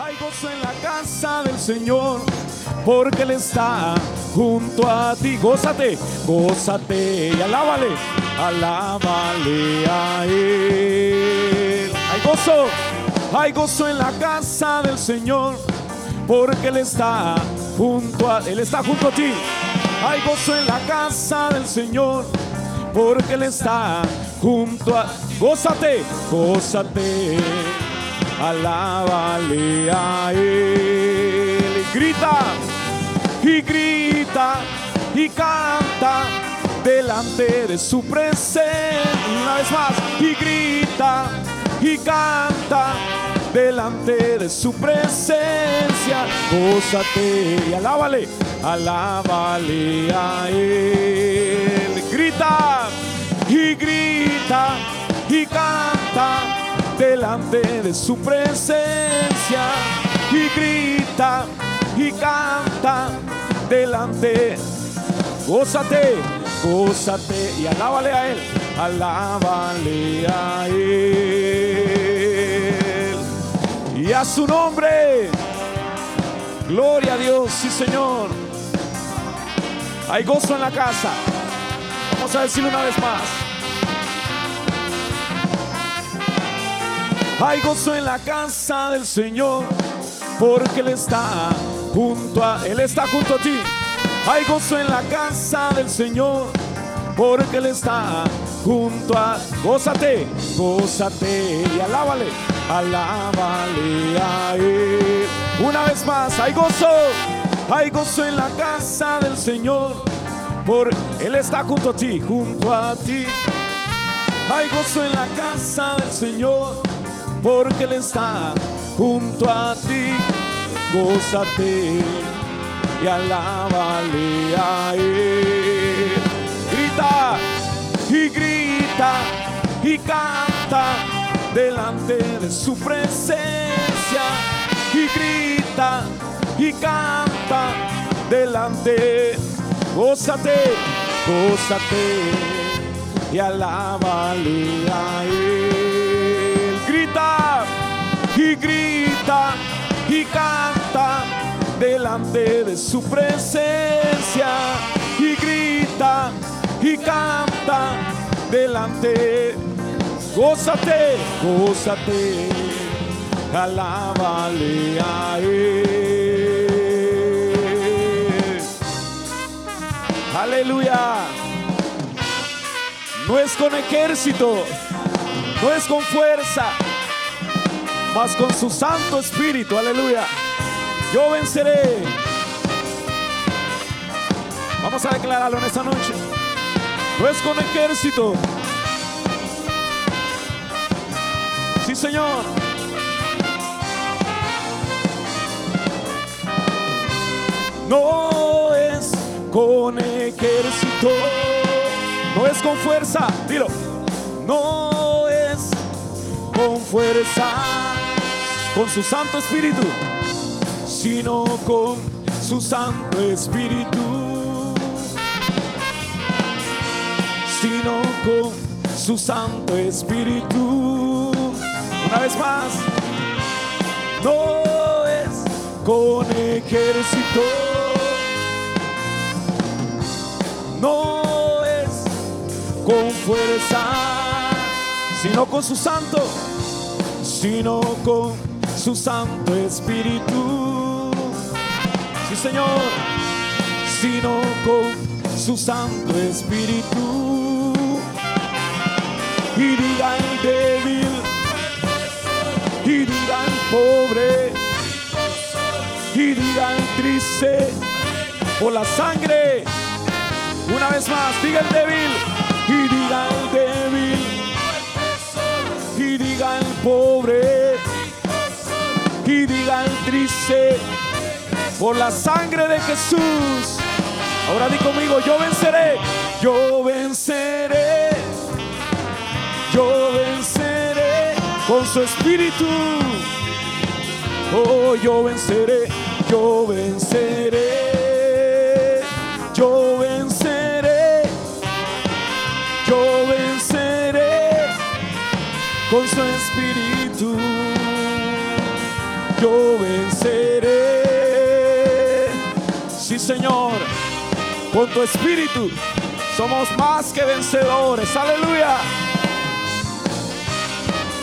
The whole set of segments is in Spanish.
hay gozo en la casa del Señor, porque Él está junto a ti. Gózate, gózate y alábale, alábale a Él. Hay gozo, hay gozo en la casa del Señor, porque Él está junto a Él está junto a ti. Hay gozo en la casa del Señor, porque Él está junto a. Gózate, gózate alábale a Él. Grita, y grita, y canta delante de su presencia. Una vez más, y grita, y canta delante de su presencia. Gózate y alábale, alábale a Él. Grita, y grita, y canta delante de su presencia y grita y canta delante. Gózate, gózate y alábale a Él, alábale a Él y a su nombre. Gloria a Dios, sí Señor. Hay gozo en la casa. Vamos a decirlo una vez más. Hay gozo en la casa del Señor, porque Él está junto a, Él está junto a ti. Hay gozo en la casa del Señor, porque Él está junto a, gózate, gózate y alábale, alábale a Él. Una vez más, hay gozo, hay gozo en la casa del Señor, porque Él está junto a ti, junto a ti. Hay gozo en la casa del Señor porque Él está junto a ti. Gózate y alábale a Él. Grita y grita y canta delante de su presencia. Y grita y canta delante. Gózate, gózate y alábale a Él. Y grita y canta delante de su presencia. Y grita y canta delante. Gózate, gózate, alábale a Él. Aleluya. No es con ejército, no es con fuerza, mas con su Santo Espíritu. Aleluya. Yo venceré. Vamos a declararlo en esta noche. No es con ejército. Sí, Señor. No es con ejército. No es con fuerza. Dilo. No es con fuerza. Con su Santo Espíritu. Sino con su Santo Espíritu. Sino con su Santo Espíritu. Una vez más. No es con ejército. No es con fuerza, sino con su santo, sino con su santo espíritu. Sí, Señor, sino con su santo espíritu. Y diga el débil, y diga el pobre, y diga el triste, por la sangre. Una vez más, diga el débil. Y diga el débil. Y diga el pobre y diga el triste por la sangre de Jesús. Ahora di conmigo, yo venceré, yo venceré, yo venceré con su espíritu. Oh, yo venceré, yo venceré, yo venceré, yo venceré con su espíritu. Con tu espíritu somos más que vencedores. Aleluya.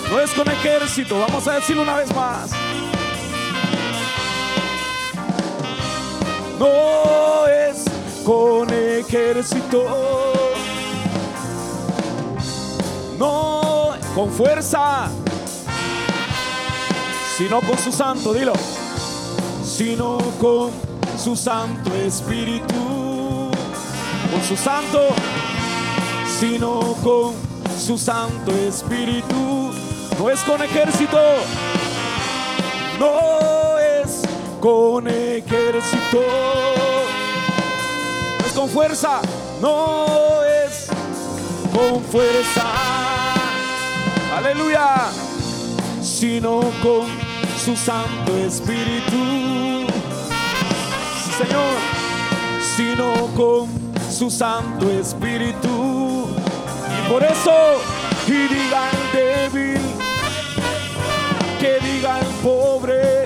No es con ejército. Vamos a decirlo una vez más. No es con ejército. No con fuerza. Sino con su santo. Dilo. Sino con su santo espíritu. Con su santo. Sino con su santo espíritu. No es con ejército. No es con ejército. No es con fuerza. No es con fuerza. Aleluya. Sino con su santo espíritu. Señor. Sino con su santo espíritu. Y por eso, y diga el débil, que diga el pobre,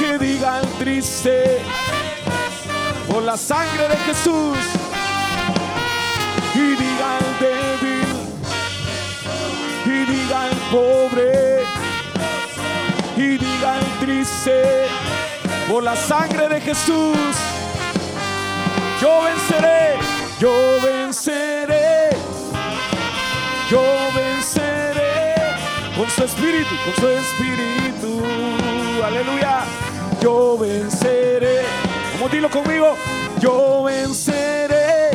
que diga el triste, por la sangre de Jesús. Y diga el débil, y diga el pobre, y diga el triste, por la sangre de Jesús. Yo venceré, yo venceré, yo venceré con su espíritu, con su espíritu. Aleluya, yo venceré. Como dilo conmigo, yo venceré,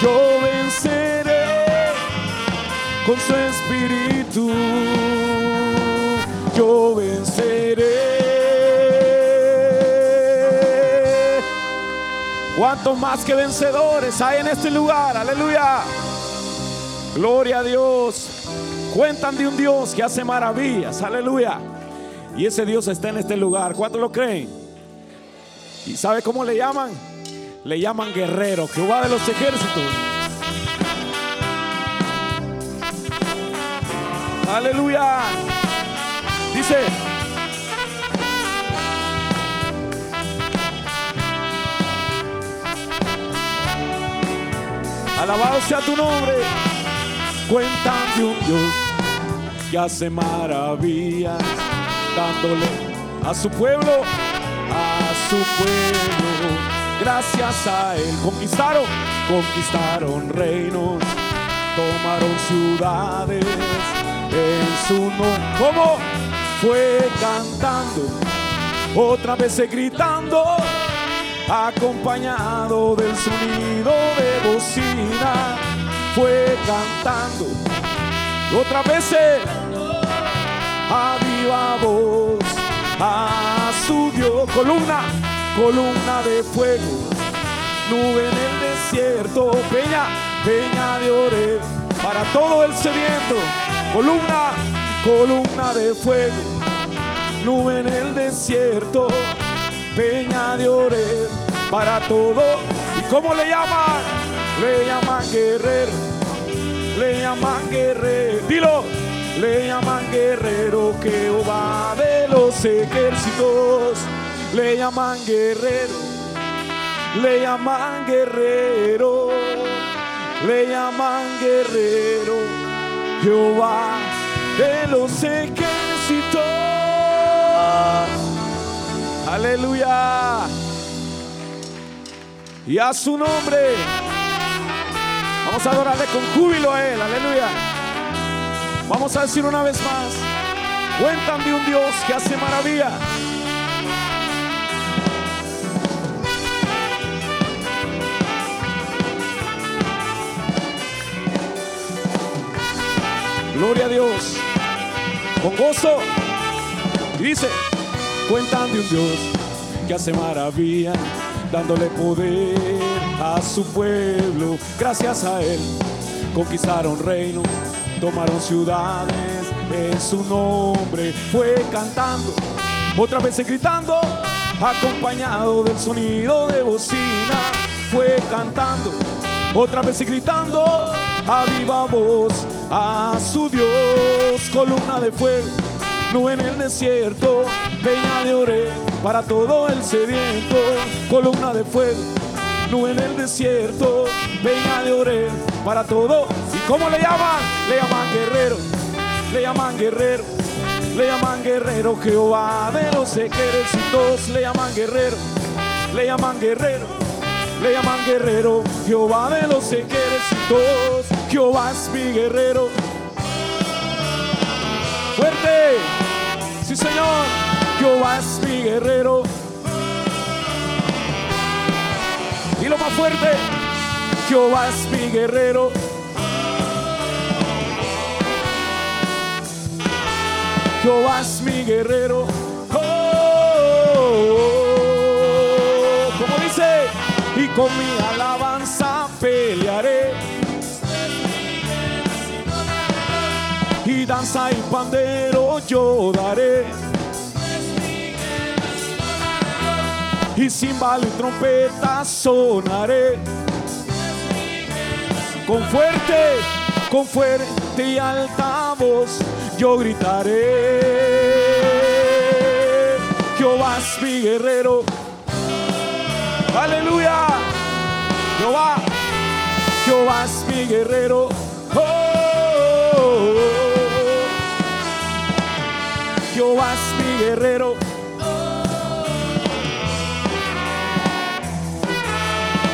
yo venceré con su espíritu. Yo venceré. ¿Cuántos más que vencedores hay en este lugar? Aleluya. Gloria a Dios. Cuentan de un Dios que hace maravillas. Aleluya. Y ese Dios está en este lugar. ¿Cuántos lo creen? ¿Y sabe cómo le llaman? Le llaman guerrero, Jehová de los ejércitos. Aleluya. Dice. Alabado sea tu nombre. Cuentan de un Dios que hace maravillas, dándole a su pueblo, a su pueblo. Gracias a él conquistaron, conquistaron reinos, tomaron ciudades en su nombre. ¿Cómo? Fue cantando, otra vez gritando, acompañado del sonido de bocina. Fue cantando, otra vez a viva voz a su Dios. Columna, columna de fuego, nube en el desierto, peña, peña de ore para todo el sediento. Columna, columna de fuego, nube en el desierto, peña de ore para todo. ¿Y cómo le llaman? Le llaman guerrero, le llaman guerrero. Dilo, le llaman guerrero Jehová de los ejércitos. Le llaman guerrero, le llaman guerrero, le llaman guerrero Jehová de los ejércitos. Aleluya. Y a su nombre. Vamos a adorarle con júbilo a Él. Aleluya. Vamos a decir una vez más. Cuentan de un Dios que hace maravilla. Gloria a Dios. Con gozo. Dice, cuentan de un Dios que hace maravilla, dándole poder a su pueblo. Gracias a Él conquistaron reinos, tomaron ciudades en su nombre. Fue cantando, otra vez gritando, acompañado del sonido de bocina. Fue cantando, otra vez gritando, a viva voz a su Dios, columna de fuego, nube en el desierto, peña de ore para todo el sediento, columna de fuego, nube en el desierto, venga de orer para todo. ¿Y cómo le llaman? Le llaman guerrero, le llaman guerrero, le llaman guerrero, Jehová de los ejércitos, le llaman guerrero, le llaman guerrero, le llaman guerrero, Jehová de los ejércitos, Jehová es mi guerrero. Fuerte, sí Señor, Jehová es mi guerrero. Y lo más fuerte, Jehová es mi guerrero. Jehová es mi guerrero. Oh, como dice, y con mi alabanza pelearé. Y danza y pandero yo daré. Y cimbalo y trompeta sonaré. Con fuerte, con fuerte y alta voz yo gritaré. Jehová es mi guerrero. Aleluya. Jehová, Jehová es mi guerrero. Jehová es mi guerrero.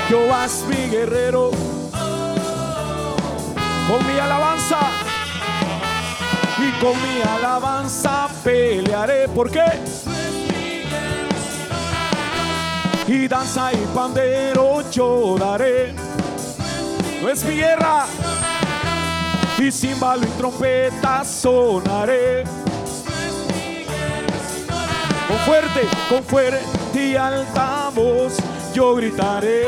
Jehová es mi guerrero. Con mi alabanza y con mi alabanza pelearé. ¿Por qué? Y danza y pandero yo daré. No es mi guerra. Y cimbalo y trompeta sonaré. Con fuerte, con fuerte y alta voz yo gritaré.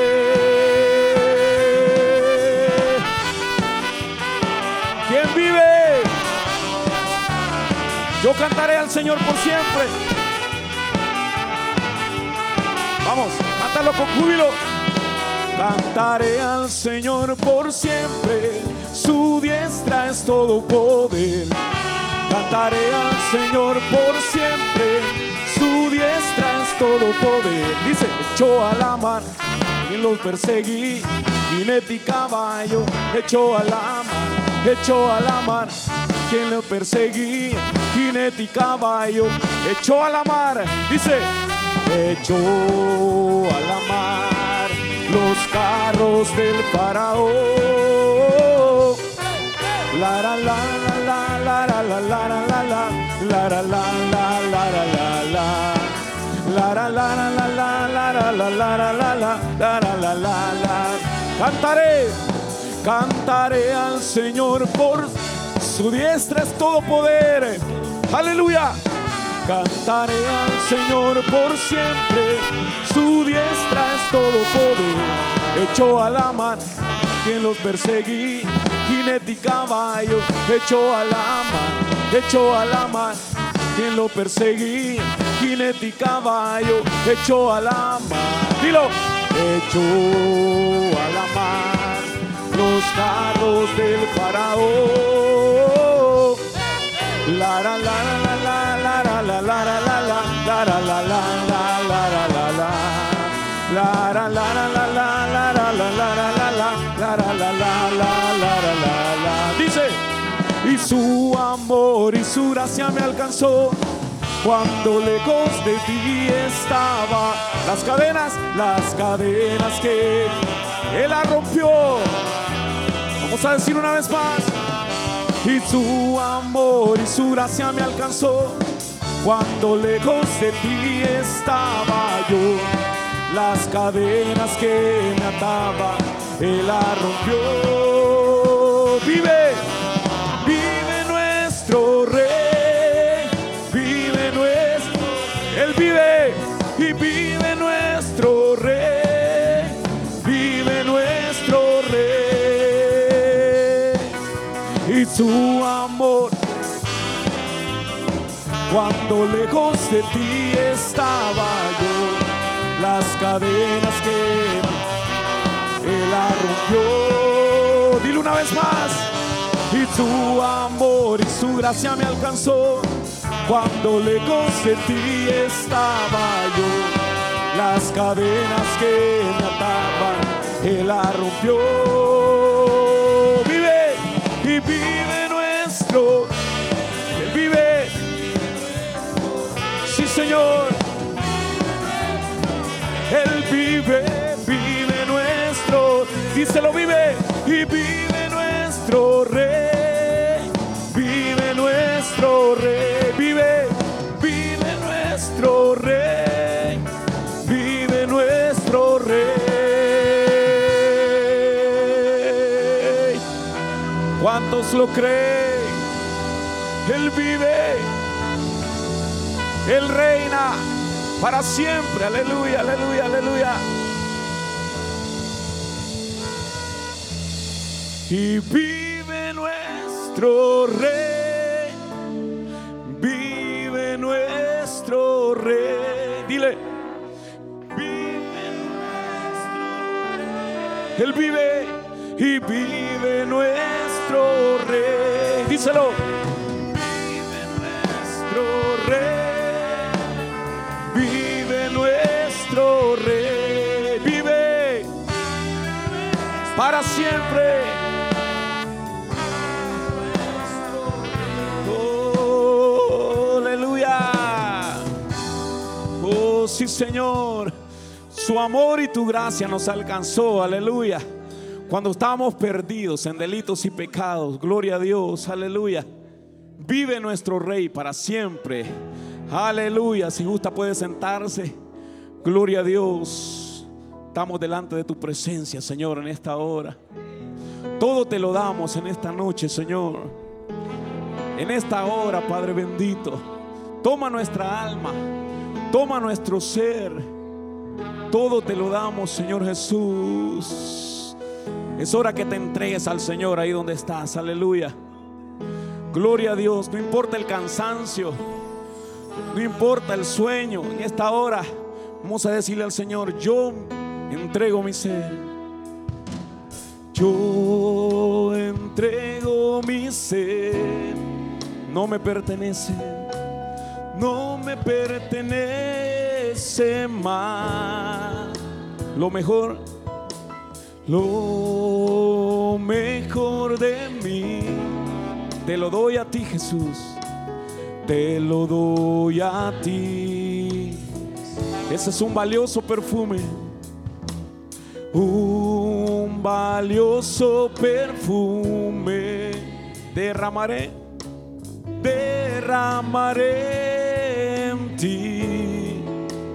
¿Quién vive? Yo cantaré al Señor por siempre. Vamos, cántalo con júbilo. Cantaré al Señor por siempre. Su diestra es todo poder. Cantaré al Señor por siempre. Todo poder. Dice, echó a la mar y los perseguí. Jinete y caballo, echó a la mar, echó a la mar. Quien lo perseguía, jinete y caballo, echó a la mar. Dice, echó a la mar los carros del faraón. La la la la la la la la la la la la la la la la la la la la la la la la la cantaré cantaré al Señor por su diestra es todo poder aleluya cantaré al Señor por siempre su diestra es todo poder echó a la mar quien los perseguí jinete y caballo echó a la mar echó a la mar quien lo perseguía, jinete y caballo, echó a la mar, dilo, echó a la mar los carros del faraón. La la la la la la la la la la la la la la la la la la la la La la la la la la la cuando lejos de ti estaba. Las cadenas, las cadenas que él la rompió. Vamos a decir una vez más. Y su amor y su gracia me alcanzó cuando lejos de ti estaba yo. Las cadenas que me ataban, él la rompió. Vive. Su amor. Cuando lejos de ti estaba yo, las cadenas que él la rompió. Dile una vez más y tu amor y su gracia me alcanzó Cuando lejos de ti estaba yo, las cadenas que me ataban, Él la rompió. Vive y vive nuestro, Él vive. Sí, Señor. Él vive, vive nuestro, díselo vive y vive nuestro rey, vive nuestro rey, vive, vive nuestro rey, vive nuestro rey. ¿Cuántos lo creen? Reina para siempre. Aleluya, aleluya, aleluya. Y vive nuestro rey, vive nuestro rey. Dile, vive nuestro rey. Él vive y vive nuestro rey. Díselo. Siempre. Oh, aleluya. Oh, sí, Señor. Su amor y tu gracia nos alcanzó. Aleluya. Cuando estábamos perdidos en delitos y pecados. Gloria a Dios. Aleluya. Vive nuestro Rey para siempre. Aleluya. Si gusta puede sentarse. Gloria a Dios. Estamos delante de tu presencia, Señor, en esta hora. Todo te lo damos en esta noche, Señor. En esta hora, Padre bendito. Toma nuestra alma. Toma nuestro ser. Todo te lo damos, Señor Jesús. Es hora que te entregues al Señor ahí donde estás. Aleluya. Gloria a Dios. No importa el cansancio. No importa el sueño. En esta hora vamos a decirle al Señor, yo entrego mi ser. Yo entrego mi ser. No me pertenece. No me pertenece más. Lo mejor. Lo mejor de mí. Te lo doy a ti, Jesús. Te lo doy a ti. Ese es un valioso perfume. Un valioso perfume. Derramaré, derramaré en ti.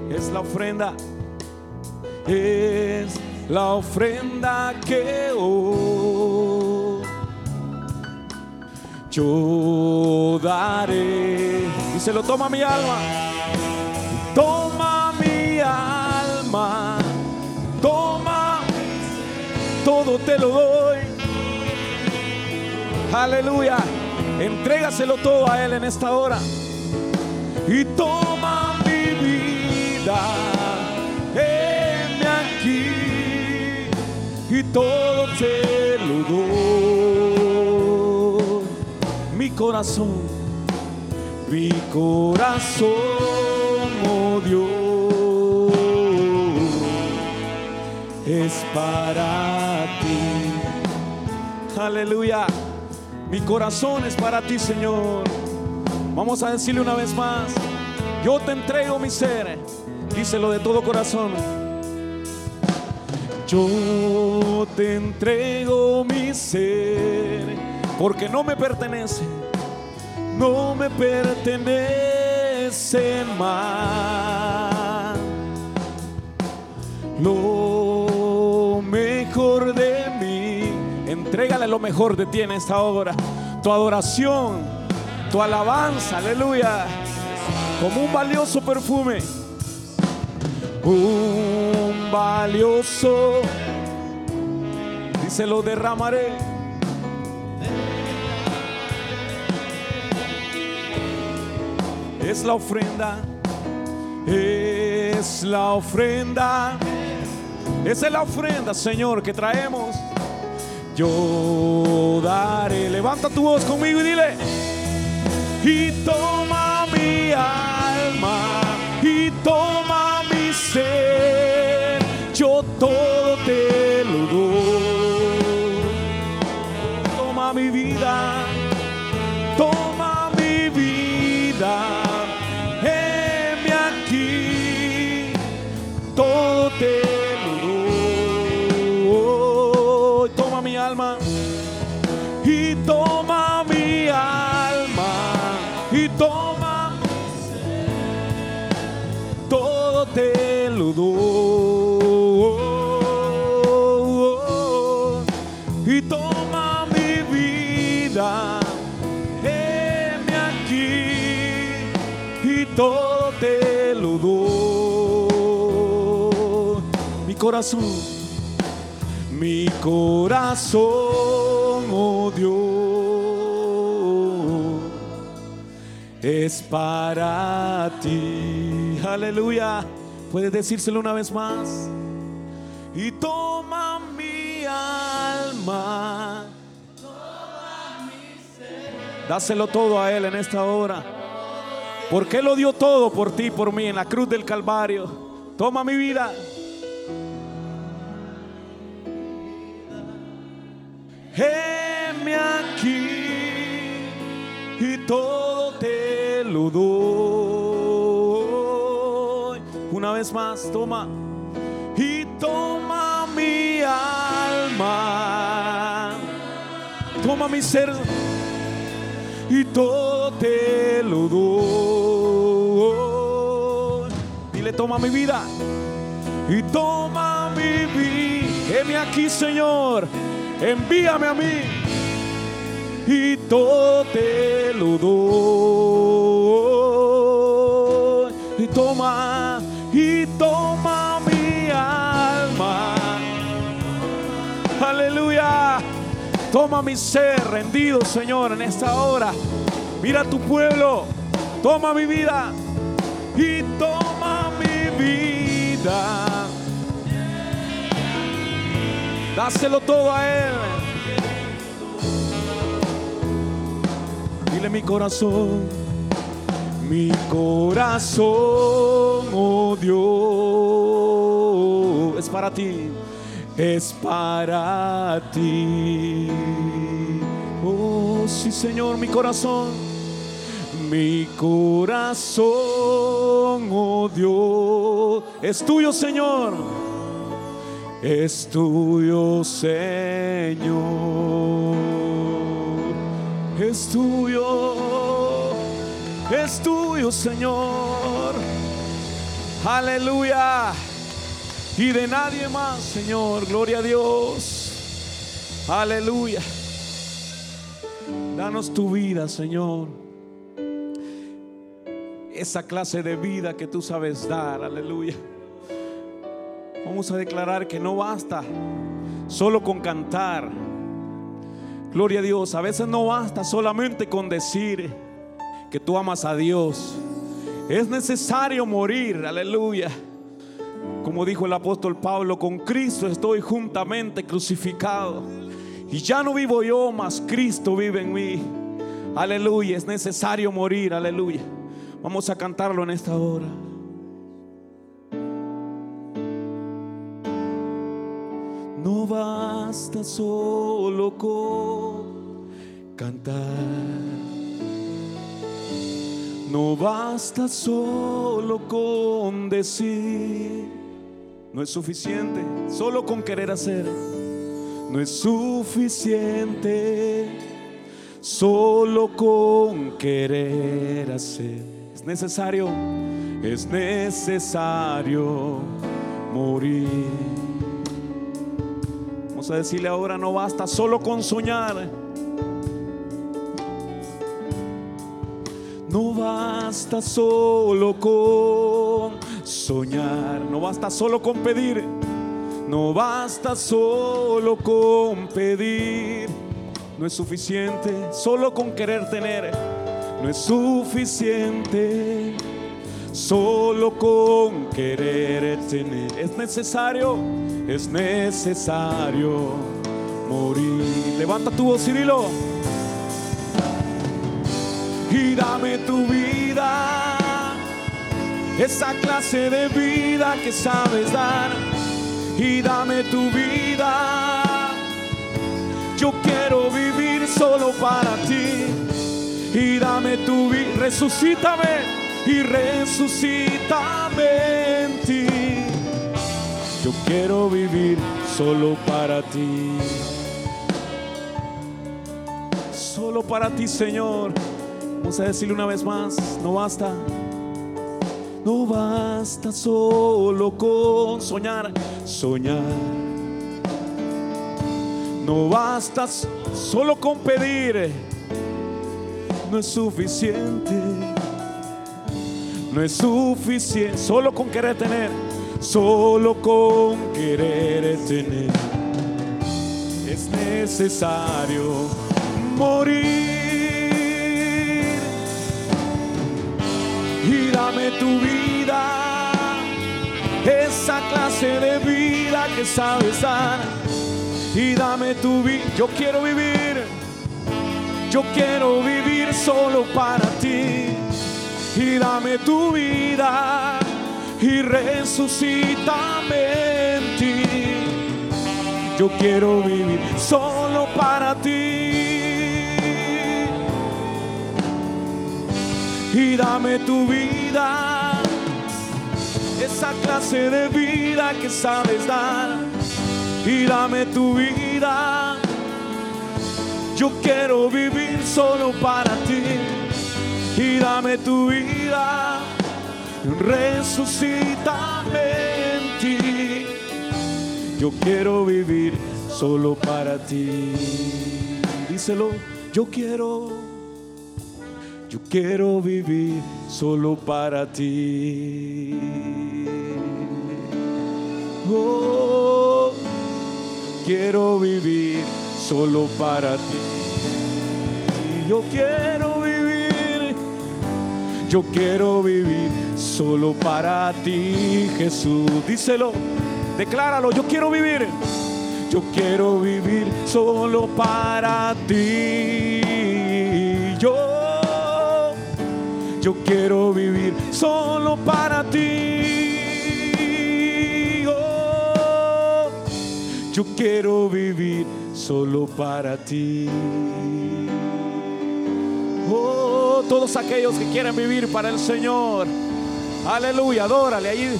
Es la ofrenda. Es la ofrenda que hoy yo daré. Y se lo toma mi alma. Todo te lo doy. Aleluya. Entrégaselo todo a Él en esta hora. Y toma mi vida. Heme aquí. Y todo te lo doy. Mi corazón. Mi corazón, oh Dios, es para ti. Aleluya. Mi corazón es para ti, Señor. Vamos a decirle una vez más. Yo te entrego mi ser. Díselo de todo corazón. Yo te entrego mi ser. Porque no me pertenece. No me pertenece más. Entrégale lo mejor de ti en esta hora. Tu adoración, tu alabanza, aleluya. Como un valioso perfume. Un valioso. Dice, lo derramaré. Es la ofrenda. Es la ofrenda. Esa es la ofrenda, Señor, que traemos. Yo daré. Levanta tu voz conmigo y dile. Y toma mi alma y toma mi ser. Yo todo te lo doy. Toma mi vida, toma mi vida. Heme aquí, corazón mi corazón, oh es para ti. Aleluya. Puedes decírselo una vez más. Y toma mi alma. Dáselo todo a Él en esta hora. Porque Él lo dio todo por ti, por mí, en la cruz del Calvario. Toma mi vida. Heme aquí y todo te lo doy. Una vez más, toma y toma mi alma, toma mi ser y todo te lo doy. Dile, toma mi vida y toma mi vida. Heme aquí, Señor envíame a mí y todo te lo doy. Y toma, y toma mi alma. Aleluya. Toma mi ser rendido, Señor, en esta hora. Mira tu pueblo. Toma mi vida y toma mi vida. Dáselo todo a Él. Dile mi corazón, mi corazón, oh Dios, es para ti, es para ti. Oh, sí, Señor, mi corazón, mi corazón, oh Dios, es tuyo, Señor es tuyo, Señor. Es tuyo, es tuyo, Señor. Aleluya. Y de nadie más, Señor. Gloria a Dios. Aleluya. Danos tu vida, Señor. Esa clase de vida que tú sabes dar. Aleluya. Vamos a declarar que no basta solo con cantar. Gloria a Dios. A veces no basta solamente con decir que tú amas a Dios. Es necesario morir. Aleluya. Como dijo el apóstol Pablo, con Cristo estoy juntamente crucificado. Y ya no vivo yo, mas Cristo vive en mí. Aleluya. Es necesario morir. Aleluya. Vamos a cantarlo en esta hora. No basta solo con cantar. No basta solo con decir. No es suficiente solo con querer hacer. No es suficiente solo con querer hacer. Es necesario, es necesario morir. A decirle ahora, no basta solo con soñar. No basta solo con soñar, no basta solo con pedir, no basta solo con pedir, no es suficiente solo con querer tener, no es suficiente solo con querer tener, es necesario, es necesario morir. Levanta tu voz y dilo. y dame tu vida, esa clase de vida que sabes dar y dame tu vida. Yo quiero vivir solo para ti y dame tu vida, resucítame y resucítame en ti. Yo quiero vivir solo para ti. Solo para ti, Señor. Vamos a decirle una vez más, no basta. No basta solo con soñar, soñar. No basta solo con pedir. No es suficiente. No es suficiente solo con querer tener. Solo con querer tener. Es necesario morir. y dame tu vida, esa clase de vida que sabes dar. Y dame tu vida, yo quiero vivir, yo quiero vivir solo para ti. Y dame tu vida y resucítame en ti. Yo quiero vivir solo para ti. y dame tu vida, esa clase de vida que sabes dar y dame tu vida. Yo quiero vivir solo para ti dame tu vida, resucítame en ti. Yo quiero vivir solo para ti. Díselo, yo quiero yo quiero vivir solo para ti. Oh, quiero vivir solo para ti. Yo quiero vivir, yo quiero vivir solo para ti, Jesús. Díselo, decláralo, yo quiero vivir. Yo quiero vivir solo para ti. Yo yo quiero vivir solo para ti. Oh, yo quiero vivir solo para ti. Oh, todos aquellos que quieran vivir para el Señor. Aleluya, adórale ahí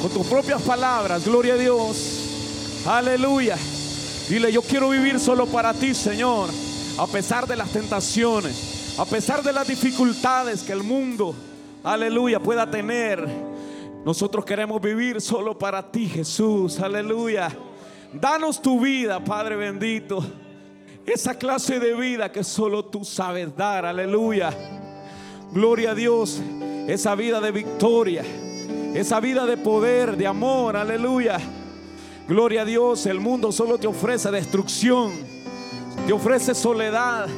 con tus propias palabras. Gloria a Dios. Aleluya. Dile, yo quiero vivir solo para ti, Señor, a pesar de las tentaciones a pesar de las dificultades que el mundo, aleluya, pueda tener, nosotros queremos vivir solo para ti, Jesús, aleluya. Danos tu vida, Padre bendito. Esa clase de vida que solo tú sabes dar, aleluya. Gloria a Dios, esa vida de victoria, esa vida de poder, de amor, aleluya. Gloria a Dios, el mundo solo te ofrece destrucción, te ofrece soledad.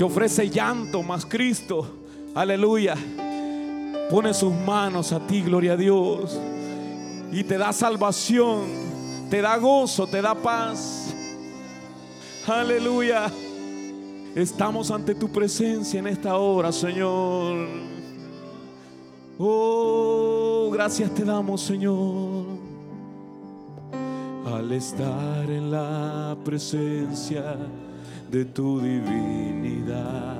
Te ofrece llanto, más Cristo, aleluya, pone sus manos a ti, gloria a Dios, y te da salvación, te da gozo, te da paz. Aleluya. Estamos ante tu presencia en esta hora, Señor. Oh, gracias te damos, Señor. Al estar en la presencia de tu divinidad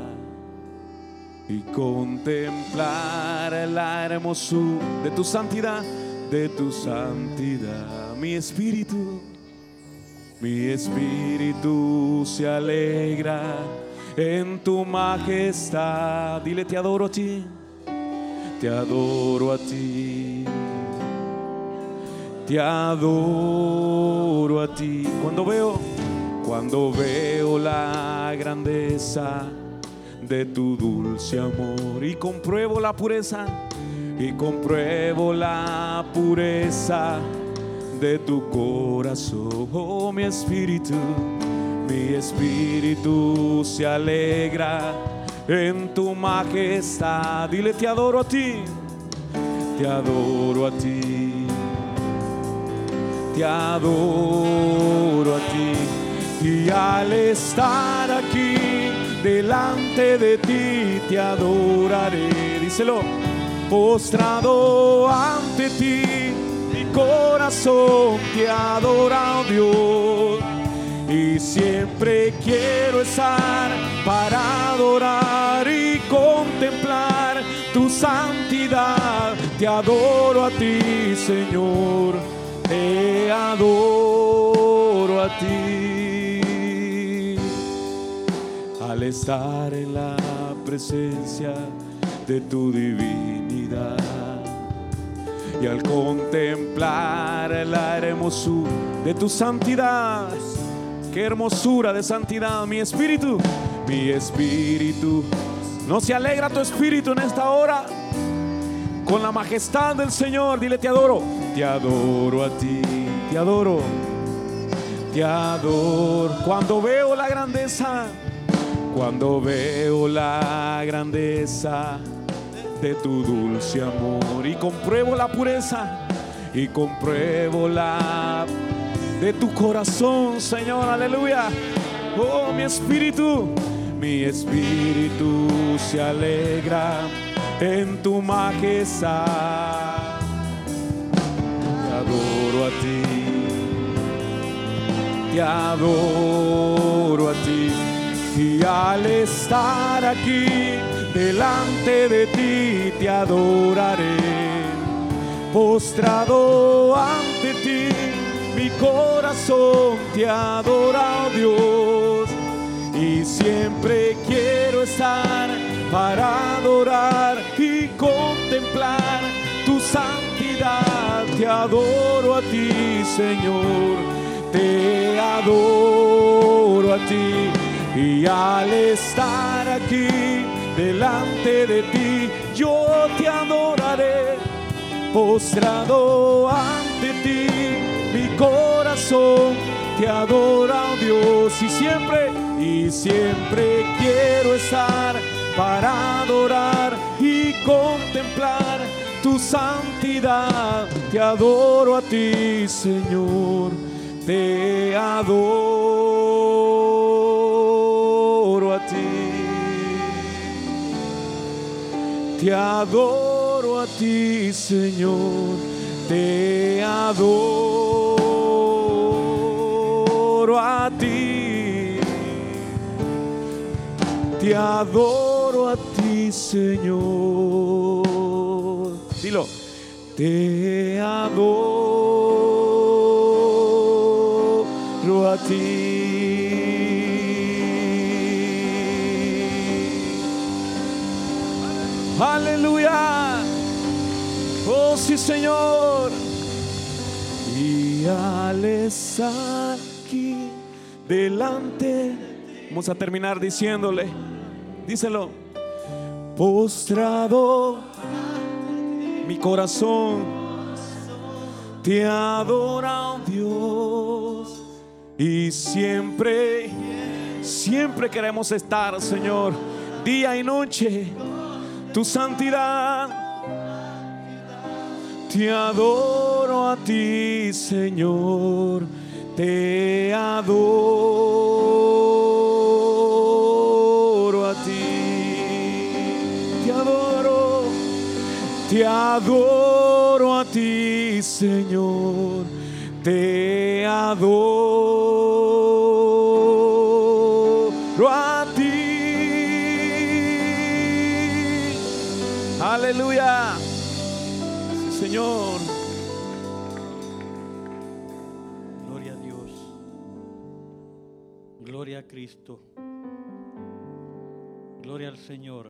y contemplar la hermosura de tu santidad, de tu santidad. Mi espíritu, mi espíritu se alegra en tu majestad. Dile, te adoro a ti, te adoro a ti. Te adoro a ti. Cuando veo cuando veo la grandeza de tu dulce amor y compruebo la pureza y compruebo la pureza de tu corazón, oh mi espíritu, mi espíritu se alegra en tu majestad. Dile, te adoro a ti, te adoro a ti, te adoro a ti y al estar aquí delante de ti te adoraré. Díselo, postrado ante ti, mi corazón te adora, oh Dios. Y siempre quiero estar para adorar y contemplar tu santidad. Te adoro a ti, Señor. Te adoro a ti. Al estar en la presencia de tu divinidad y al contemplar la hermosura de tu santidad. Qué hermosura de santidad, mi espíritu, mi espíritu. ¿No se alegra tu espíritu en esta hora? Con la majestad del Señor, dile te adoro, te adoro a ti, te adoro, te adoro. Cuando veo la grandeza, cuando veo la grandeza de tu dulce amor y compruebo la pureza y compruebo la de tu corazón, Señor, aleluya. Oh, mi espíritu, mi espíritu se alegra en tu majestad. Te adoro a ti, te adoro a ti. Y al estar aquí delante de ti te adoraré, postrado ante ti mi corazón te adora, Dios, y siempre quiero estar para adorar y contemplar tu santidad. Te adoro a ti, Señor, te adoro a ti, y al estar aquí delante de ti, yo te adoraré, postrado ante ti corazón te adora, oh Dios, y siempre, y siempre quiero estar para adorar y contemplar tu santidad. Te adoro a ti, Señor, te adoro a ti. Te adoro a ti, Señor, te adoro a ti. Te adoro a ti, Señor. Dilo. Te adoro a ti. Aleluya. Oh sí, Señor. Y al estar delante, vamos a terminar diciéndole, díselo, postrado mi corazón te adora, oh Dios, y siempre, siempre queremos estar, Señor, día y noche, tu santidad. Te adoro a ti, Señor. Te adoro a ti. Te adoro. Te adoro a ti, Señor. Te adoro a ti. Aleluya. Señor. Cristo. Gloria al Señor.